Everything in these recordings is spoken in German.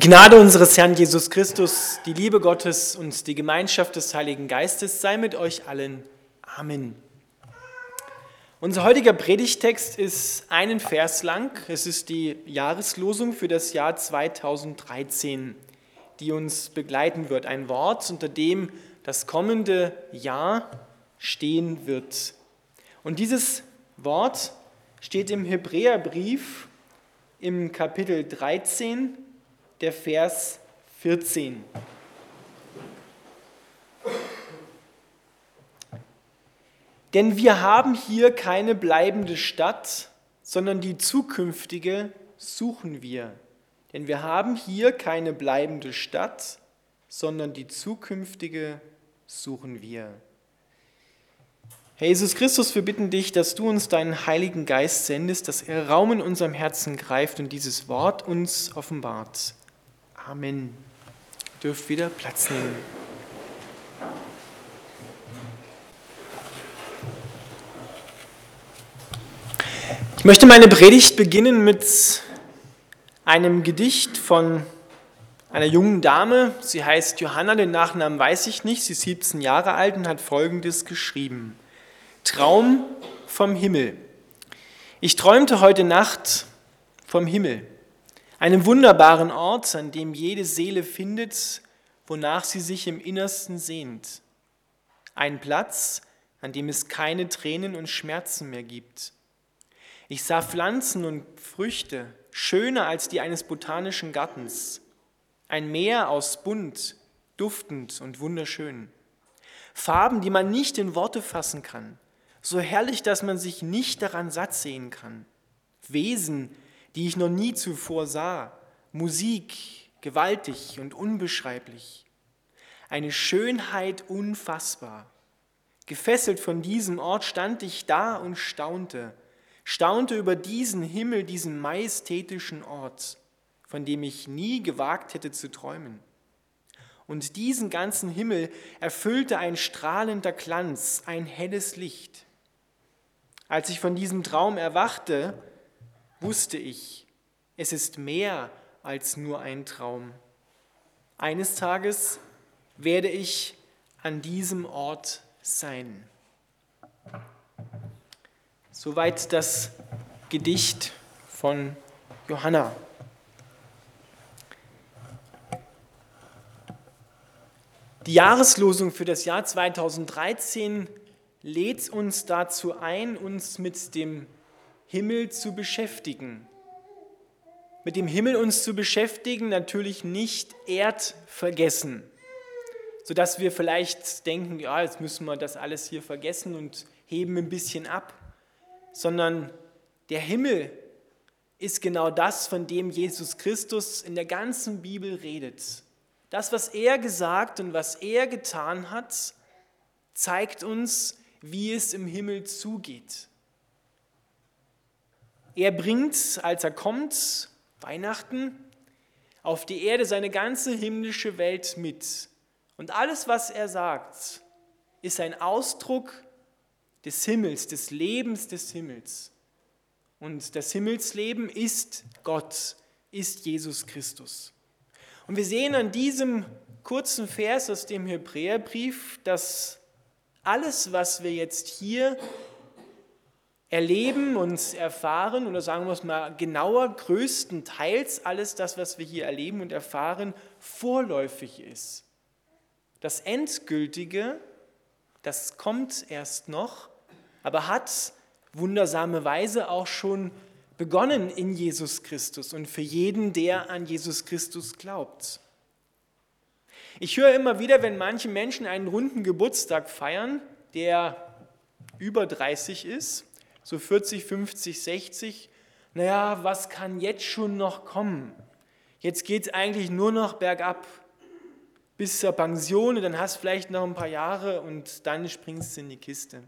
Die Gnade unseres Herrn Jesus Christus, die Liebe Gottes und die Gemeinschaft des Heiligen Geistes sei mit euch allen. Amen. Unser heutiger Predigtext ist einen Vers lang. Es ist die Jahreslosung für das Jahr 2013, die uns begleiten wird. Ein Wort, unter dem das kommende Jahr stehen wird. Und dieses Wort steht im Hebräerbrief im Kapitel 13, der Vers 14. Denn wir haben hier keine bleibende Stadt, sondern die zukünftige suchen wir. Denn wir haben hier keine bleibende Stadt, sondern die zukünftige suchen wir. Herr Jesus Christus, wir bitten dich, dass du uns deinen Heiligen Geist sendest, dass er Raum in unserem Herzen greift und dieses Wort uns offenbart. Amen. Ihr dürft wieder Platz nehmen. Ich möchte meine Predigt beginnen mit einem Gedicht von einer jungen Dame. Sie heißt Johanna, den Nachnamen weiß ich nicht. Sie ist 17 Jahre alt und hat Folgendes geschrieben. Traum vom Himmel. Ich träumte heute Nacht vom Himmel einem wunderbaren Ort, an dem jede Seele findet, wonach sie sich im Innersten sehnt. Ein Platz, an dem es keine Tränen und Schmerzen mehr gibt. Ich sah Pflanzen und Früchte, schöner als die eines botanischen Gartens. Ein Meer aus bunt, duftend und wunderschön. Farben, die man nicht in Worte fassen kann, so herrlich, dass man sich nicht daran satt sehen kann. Wesen, die ich noch nie zuvor sah. Musik, gewaltig und unbeschreiblich. Eine Schönheit unfassbar. Gefesselt von diesem Ort stand ich da und staunte, staunte über diesen Himmel, diesen majestätischen Ort, von dem ich nie gewagt hätte zu träumen. Und diesen ganzen Himmel erfüllte ein strahlender Glanz, ein helles Licht. Als ich von diesem Traum erwachte, wusste ich, es ist mehr als nur ein Traum. Eines Tages werde ich an diesem Ort sein. Soweit das Gedicht von Johanna. Die Jahreslosung für das Jahr 2013 lädt uns dazu ein, uns mit dem Himmel zu beschäftigen. Mit dem Himmel uns zu beschäftigen, natürlich nicht erdvergessen, sodass wir vielleicht denken, ja, jetzt müssen wir das alles hier vergessen und heben ein bisschen ab, sondern der Himmel ist genau das, von dem Jesus Christus in der ganzen Bibel redet. Das, was er gesagt und was er getan hat, zeigt uns, wie es im Himmel zugeht. Er bringt, als er kommt, Weihnachten, auf die Erde seine ganze himmlische Welt mit. Und alles, was er sagt, ist ein Ausdruck des Himmels, des Lebens des Himmels. Und das Himmelsleben ist Gott, ist Jesus Christus. Und wir sehen an diesem kurzen Vers aus dem Hebräerbrief, dass alles, was wir jetzt hier erleben und erfahren, oder sagen wir es mal genauer, größtenteils alles das, was wir hier erleben und erfahren, vorläufig ist. Das Endgültige, das kommt erst noch, aber hat wundersame Weise auch schon begonnen in Jesus Christus und für jeden, der an Jesus Christus glaubt. Ich höre immer wieder, wenn manche Menschen einen runden Geburtstag feiern, der über 30 ist, so 40, 50, 60, naja, was kann jetzt schon noch kommen? Jetzt geht es eigentlich nur noch bergab bis zur Pension dann hast du vielleicht noch ein paar Jahre und dann springst du in die Kiste.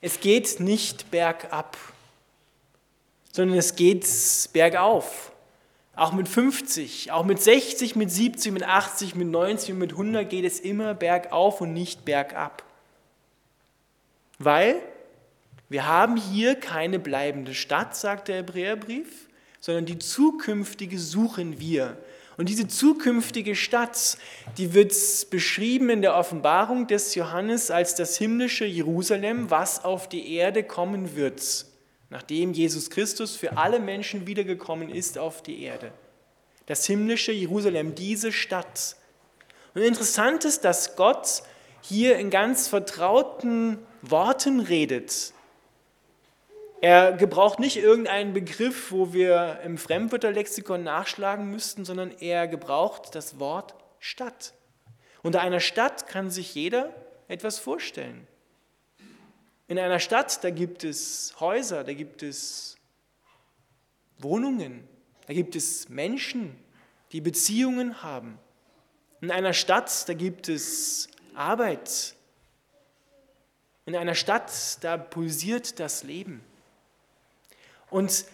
Es geht nicht bergab, sondern es geht bergauf. Auch mit 50, auch mit 60, mit 70, mit 80, mit 90 und mit 100 geht es immer bergauf und nicht bergab. Weil wir haben hier keine bleibende Stadt, sagt der Hebräerbrief, sondern die zukünftige suchen wir. Und diese zukünftige Stadt, die wird beschrieben in der Offenbarung des Johannes als das himmlische Jerusalem, was auf die Erde kommen wird, nachdem Jesus Christus für alle Menschen wiedergekommen ist auf die Erde. Das himmlische Jerusalem, diese Stadt. Und interessant ist, dass Gott hier in ganz vertrauten Worten redet. Er gebraucht nicht irgendeinen Begriff, wo wir im Fremdwörterlexikon nachschlagen müssten, sondern er gebraucht das Wort Stadt. Unter einer Stadt kann sich jeder etwas vorstellen. In einer Stadt, da gibt es Häuser, da gibt es Wohnungen, da gibt es Menschen, die Beziehungen haben. In einer Stadt, da gibt es Arbeit. In einer Stadt, da pulsiert das Leben. Und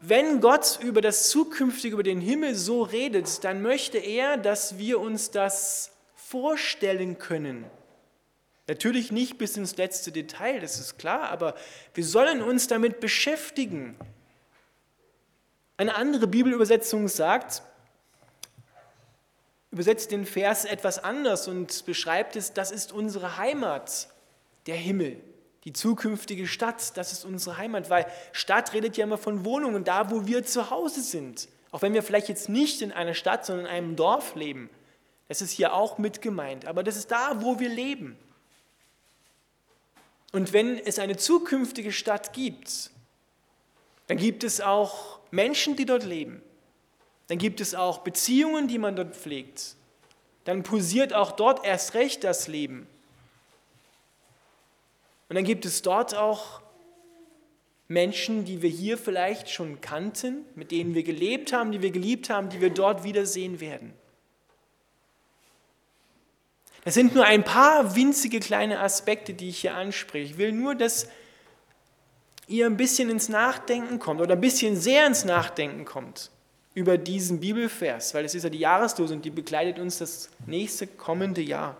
wenn Gott über das Zukünftige, über den Himmel so redet, dann möchte er, dass wir uns das vorstellen können. Natürlich nicht bis ins letzte Detail, das ist klar, aber wir sollen uns damit beschäftigen. Eine andere Bibelübersetzung sagt, übersetzt den Vers etwas anders und beschreibt es, das ist unsere Heimat, der Himmel. Die zukünftige Stadt, das ist unsere Heimat, weil Stadt redet ja immer von Wohnungen, da wo wir zu Hause sind. Auch wenn wir vielleicht jetzt nicht in einer Stadt, sondern in einem Dorf leben. Das ist hier auch mit gemeint. Aber das ist da, wo wir leben. Und wenn es eine zukünftige Stadt gibt, dann gibt es auch Menschen, die dort leben. Dann gibt es auch Beziehungen, die man dort pflegt. Dann pulsiert auch dort erst recht das Leben. Und dann gibt es dort auch Menschen, die wir hier vielleicht schon kannten, mit denen wir gelebt haben, die wir geliebt haben, die wir dort wiedersehen werden. Das sind nur ein paar winzige kleine Aspekte, die ich hier anspreche. Ich will nur, dass ihr ein bisschen ins Nachdenken kommt oder ein bisschen sehr ins Nachdenken kommt über diesen Bibelvers, weil es ist ja die Jahreslose und die begleitet uns das nächste kommende Jahr.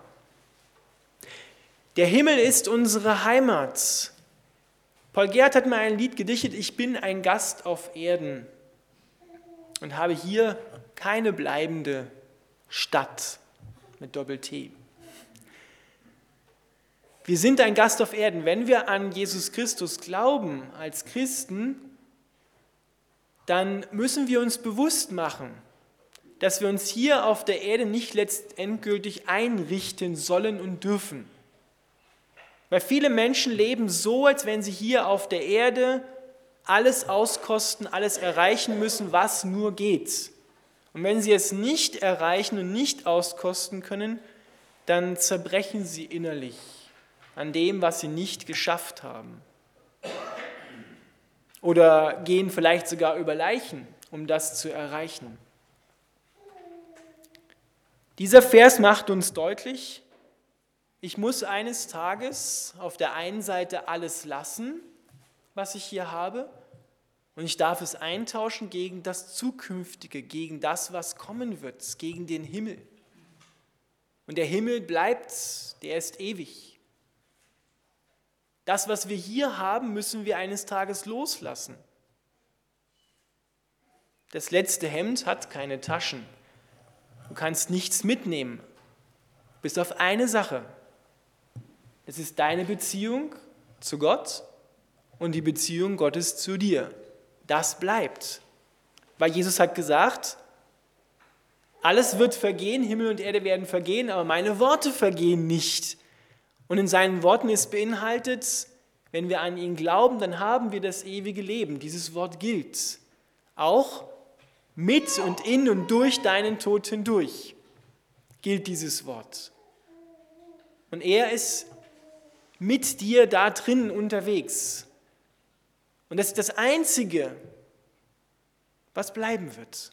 Der Himmel ist unsere Heimat. Paul Gerd hat mal ein Lied gedichtet, ich bin ein Gast auf Erden und habe hier keine bleibende Stadt mit Doppel-T. Wir sind ein Gast auf Erden. Wenn wir an Jesus Christus glauben als Christen, dann müssen wir uns bewusst machen, dass wir uns hier auf der Erde nicht letztendgültig einrichten sollen und dürfen. Weil viele Menschen leben so, als wenn sie hier auf der Erde alles auskosten, alles erreichen müssen, was nur geht. Und wenn sie es nicht erreichen und nicht auskosten können, dann zerbrechen sie innerlich an dem, was sie nicht geschafft haben. Oder gehen vielleicht sogar über Leichen, um das zu erreichen. Dieser Vers macht uns deutlich, ich muss eines Tages auf der einen Seite alles lassen, was ich hier habe, und ich darf es eintauschen gegen das Zukünftige, gegen das, was kommen wird, gegen den Himmel. Und der Himmel bleibt, der ist ewig. Das, was wir hier haben, müssen wir eines Tages loslassen. Das letzte Hemd hat keine Taschen. Du kannst nichts mitnehmen, bis auf eine Sache. Es ist deine Beziehung zu Gott und die Beziehung Gottes zu dir. Das bleibt. Weil Jesus hat gesagt, alles wird vergehen, Himmel und Erde werden vergehen, aber meine Worte vergehen nicht. Und in seinen Worten ist beinhaltet, wenn wir an ihn glauben, dann haben wir das ewige Leben. Dieses Wort gilt. Auch mit und in und durch deinen Tod hindurch gilt dieses Wort. Und er ist mit dir da drin unterwegs. Und das ist das Einzige, was bleiben wird.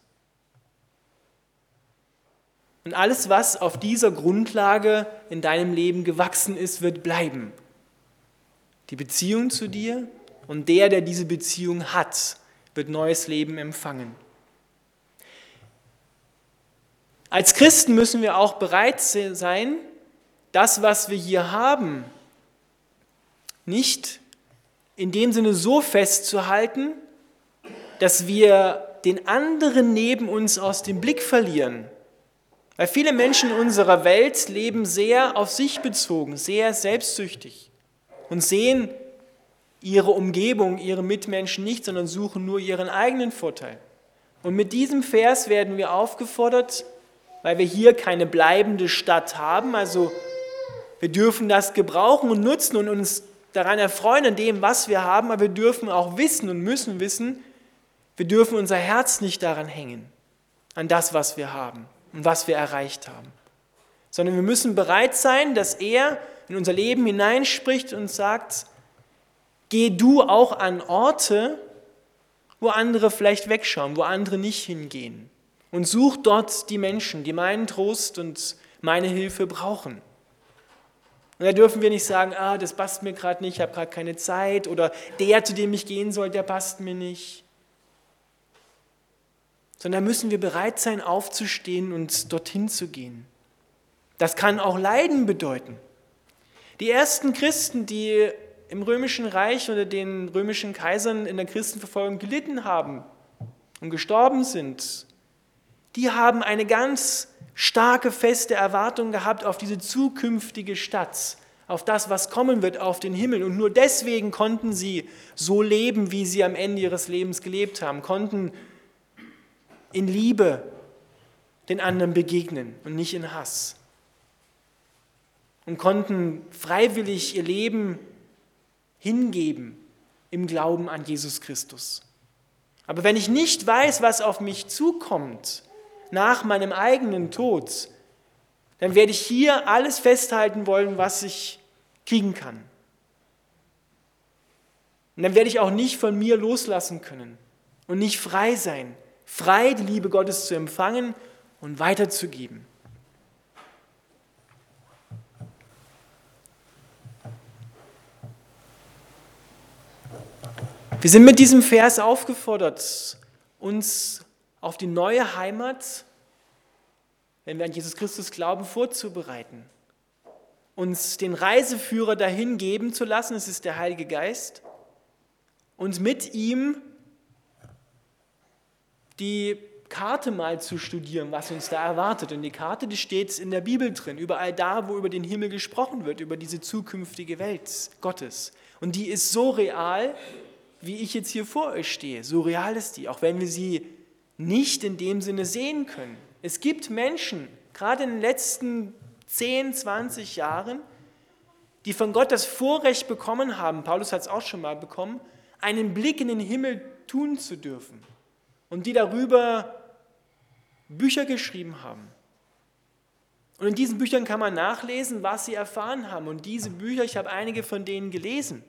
Und alles, was auf dieser Grundlage in deinem Leben gewachsen ist, wird bleiben. Die Beziehung zu dir und der, der diese Beziehung hat, wird neues Leben empfangen. Als Christen müssen wir auch bereit sein, das, was wir hier haben, nicht in dem Sinne so festzuhalten, dass wir den anderen neben uns aus dem Blick verlieren. Weil viele Menschen in unserer Welt leben sehr auf sich bezogen, sehr selbstsüchtig und sehen ihre Umgebung, ihre Mitmenschen nicht, sondern suchen nur ihren eigenen Vorteil. Und mit diesem Vers werden wir aufgefordert, weil wir hier keine bleibende Stadt haben, also wir dürfen das gebrauchen und nutzen und uns daran erfreuen an dem, was wir haben, aber wir dürfen auch wissen und müssen wissen, wir dürfen unser Herz nicht daran hängen, an das, was wir haben und was wir erreicht haben, sondern wir müssen bereit sein, dass er in unser Leben hineinspricht und sagt, geh du auch an Orte, wo andere vielleicht wegschauen, wo andere nicht hingehen und such dort die Menschen, die meinen Trost und meine Hilfe brauchen. Und da dürfen wir nicht sagen, ah, das passt mir gerade nicht, ich habe gerade keine Zeit oder der, zu dem ich gehen soll, der passt mir nicht. Sondern müssen wir bereit sein, aufzustehen und dorthin zu gehen. Das kann auch Leiden bedeuten. Die ersten Christen, die im römischen Reich unter den römischen Kaisern in der Christenverfolgung gelitten haben und gestorben sind, die haben eine ganz starke, feste Erwartung gehabt auf diese zukünftige Stadt, auf das, was kommen wird, auf den Himmel. Und nur deswegen konnten sie so leben, wie sie am Ende ihres Lebens gelebt haben, konnten in Liebe den anderen begegnen und nicht in Hass. Und konnten freiwillig ihr Leben hingeben im Glauben an Jesus Christus. Aber wenn ich nicht weiß, was auf mich zukommt, nach meinem eigenen Tod, dann werde ich hier alles festhalten wollen, was ich kriegen kann. Und dann werde ich auch nicht von mir loslassen können und nicht frei sein, frei die Liebe Gottes zu empfangen und weiterzugeben. Wir sind mit diesem Vers aufgefordert, uns auf die neue Heimat, wenn wir an Jesus Christus glauben, vorzubereiten. Uns den Reiseführer dahin geben zu lassen, es ist der Heilige Geist, und mit ihm die Karte mal zu studieren, was uns da erwartet. Und die Karte, die steht in der Bibel drin, überall da, wo über den Himmel gesprochen wird, über diese zukünftige Welt Gottes. Und die ist so real, wie ich jetzt hier vor euch stehe. So real ist die, auch wenn wir sie nicht in dem Sinne sehen können. Es gibt Menschen, gerade in den letzten 10, 20 Jahren, die von Gott das Vorrecht bekommen haben, Paulus hat es auch schon mal bekommen, einen Blick in den Himmel tun zu dürfen und die darüber Bücher geschrieben haben. Und in diesen Büchern kann man nachlesen, was sie erfahren haben. Und diese Bücher, ich habe einige von denen gelesen,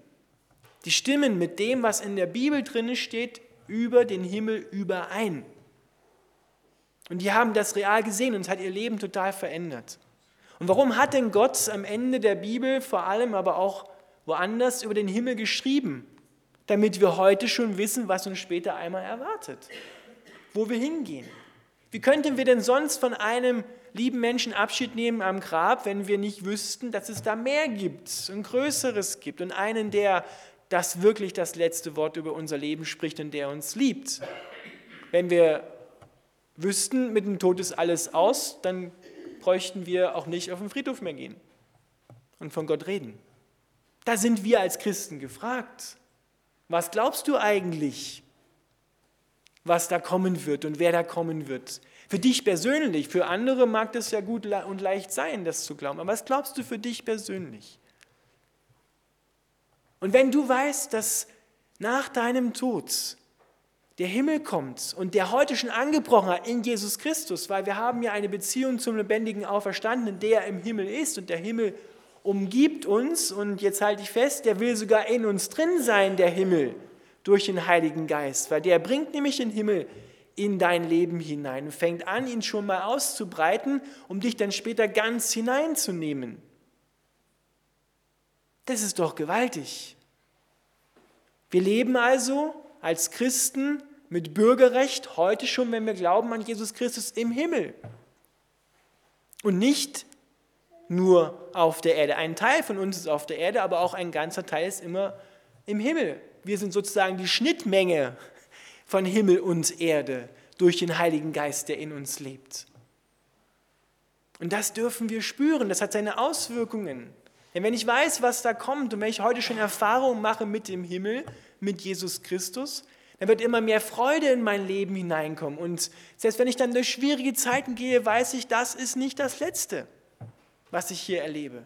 die stimmen mit dem, was in der Bibel drin steht, über den Himmel überein. Und die haben das real gesehen und es hat ihr Leben total verändert. Und warum hat denn Gott am Ende der Bibel vor allem, aber auch woanders über den Himmel geschrieben? Damit wir heute schon wissen, was uns später einmal erwartet, wo wir hingehen. Wie könnten wir denn sonst von einem lieben Menschen Abschied nehmen am Grab, wenn wir nicht wüssten, dass es da mehr gibt, ein größeres gibt und einen, der das wirklich das letzte Wort über unser Leben spricht und der uns liebt? Wenn wir wüssten, mit dem Tod ist alles aus, dann bräuchten wir auch nicht auf den Friedhof mehr gehen und von Gott reden. Da sind wir als Christen gefragt. Was glaubst du eigentlich, was da kommen wird und wer da kommen wird? Für dich persönlich, für andere mag das ja gut und leicht sein, das zu glauben, aber was glaubst du für dich persönlich? Und wenn du weißt, dass nach deinem Tod der Himmel kommt und der heute schon angebrochen hat in Jesus Christus, weil wir haben ja eine Beziehung zum lebendigen Auferstandenen, der im Himmel ist und der Himmel umgibt uns und jetzt halte ich fest, der will sogar in uns drin sein, der Himmel, durch den Heiligen Geist, weil der bringt nämlich den Himmel in dein Leben hinein und fängt an, ihn schon mal auszubreiten, um dich dann später ganz hineinzunehmen. Das ist doch gewaltig. Wir leben also als Christen mit Bürgerrecht heute schon, wenn wir glauben an Jesus Christus, im Himmel. Und nicht nur auf der Erde. Ein Teil von uns ist auf der Erde, aber auch ein ganzer Teil ist immer im Himmel. Wir sind sozusagen die Schnittmenge von Himmel und Erde durch den Heiligen Geist, der in uns lebt. Und das dürfen wir spüren, das hat seine Auswirkungen. Denn wenn ich weiß, was da kommt und wenn ich heute schon Erfahrungen mache mit dem Himmel, mit Jesus Christus, dann wird immer mehr Freude in mein Leben hineinkommen. Und selbst wenn ich dann durch schwierige Zeiten gehe, weiß ich, das ist nicht das Letzte, was ich hier erlebe.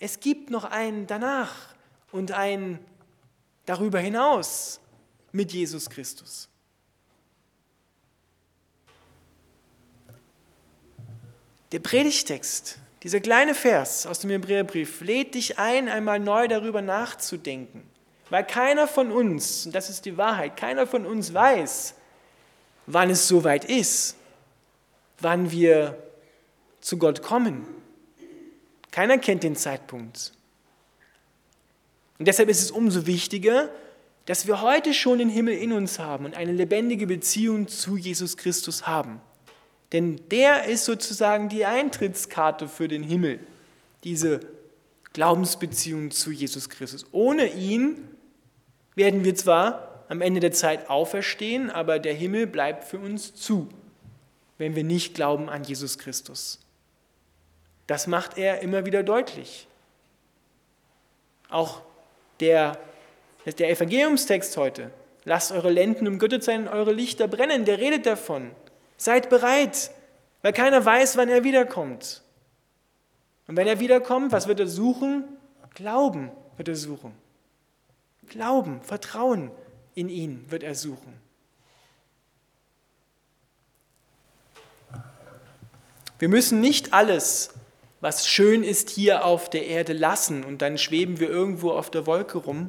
Es gibt noch einen danach und einen darüber hinaus mit Jesus Christus. Der Predigtext, dieser kleine Vers aus dem Hebräerbrief, lädt dich ein, einmal neu darüber nachzudenken. Weil keiner von uns, und das ist die Wahrheit, keiner von uns weiß, wann es soweit ist, wann wir zu Gott kommen. Keiner kennt den Zeitpunkt. Und deshalb ist es umso wichtiger, dass wir heute schon den Himmel in uns haben und eine lebendige Beziehung zu Jesus Christus haben. Denn der ist sozusagen die Eintrittskarte für den Himmel, diese Glaubensbeziehung zu Jesus Christus. Ohne ihn werden wir zwar am Ende der Zeit auferstehen, aber der Himmel bleibt für uns zu, wenn wir nicht glauben an Jesus Christus. Das macht er immer wieder deutlich. Auch der, der Evangeliumstext heute, lasst eure Lenden umgöttet sein und eure Lichter brennen, der redet davon. Seid bereit, weil keiner weiß, wann er wiederkommt. Und wenn er wiederkommt, was wird er suchen? Glauben wird er suchen. Glauben, Vertrauen in ihn wird er suchen. Wir müssen nicht alles was schön ist hier auf der Erde lassen und dann schweben wir irgendwo auf der Wolke rum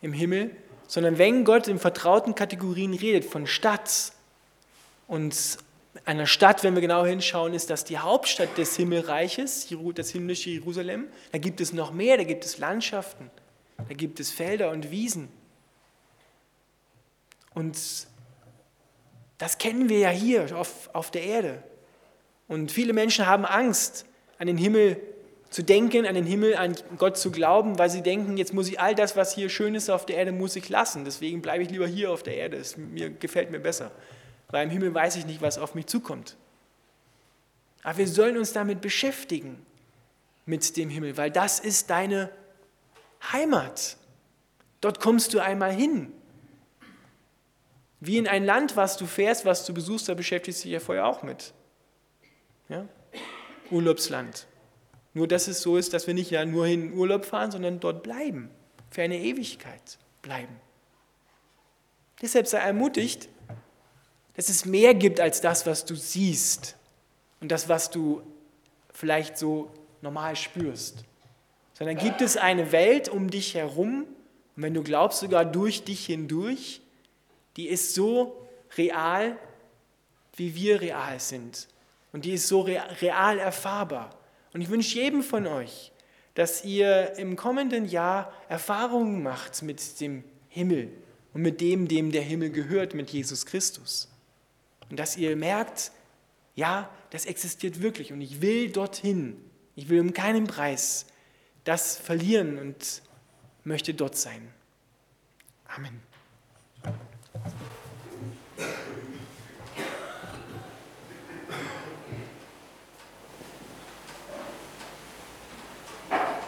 im Himmel, sondern wenn Gott in vertrauten Kategorien redet von Stadt und einer Stadt, wenn wir genau hinschauen, ist das die Hauptstadt des Himmelreiches, das himmlische Jerusalem. Da gibt es noch mehr, da gibt es Landschaften, da gibt es Felder und Wiesen. Und das kennen wir ja hier auf, auf der Erde. Und viele Menschen haben Angst, an den Himmel zu denken, an den Himmel, an Gott zu glauben, weil sie denken, jetzt muss ich all das, was hier schön ist auf der Erde, muss ich lassen. Deswegen bleibe ich lieber hier auf der Erde. Es mir, gefällt mir besser. Weil im Himmel weiß ich nicht, was auf mich zukommt. Aber wir sollen uns damit beschäftigen, mit dem Himmel, weil das ist deine Heimat. Dort kommst du einmal hin. Wie in ein Land, was du fährst, was du besuchst, da beschäftigst du dich ja vorher auch mit. Ja? Urlaubsland. Nur dass es so ist, dass wir nicht ja nur in Urlaub fahren, sondern dort bleiben, für eine Ewigkeit bleiben. Deshalb sei ermutigt, dass es mehr gibt als das, was du siehst und das, was du vielleicht so normal spürst. Sondern gibt es eine Welt um dich herum, und wenn du glaubst, sogar durch dich hindurch, die ist so real, wie wir real sind. Und die ist so real erfahrbar. Und ich wünsche jedem von euch, dass ihr im kommenden Jahr Erfahrungen macht mit dem Himmel und mit dem, dem der Himmel gehört, mit Jesus Christus. Und dass ihr merkt, ja, das existiert wirklich und ich will dorthin. Ich will um keinen Preis das verlieren und möchte dort sein. Amen.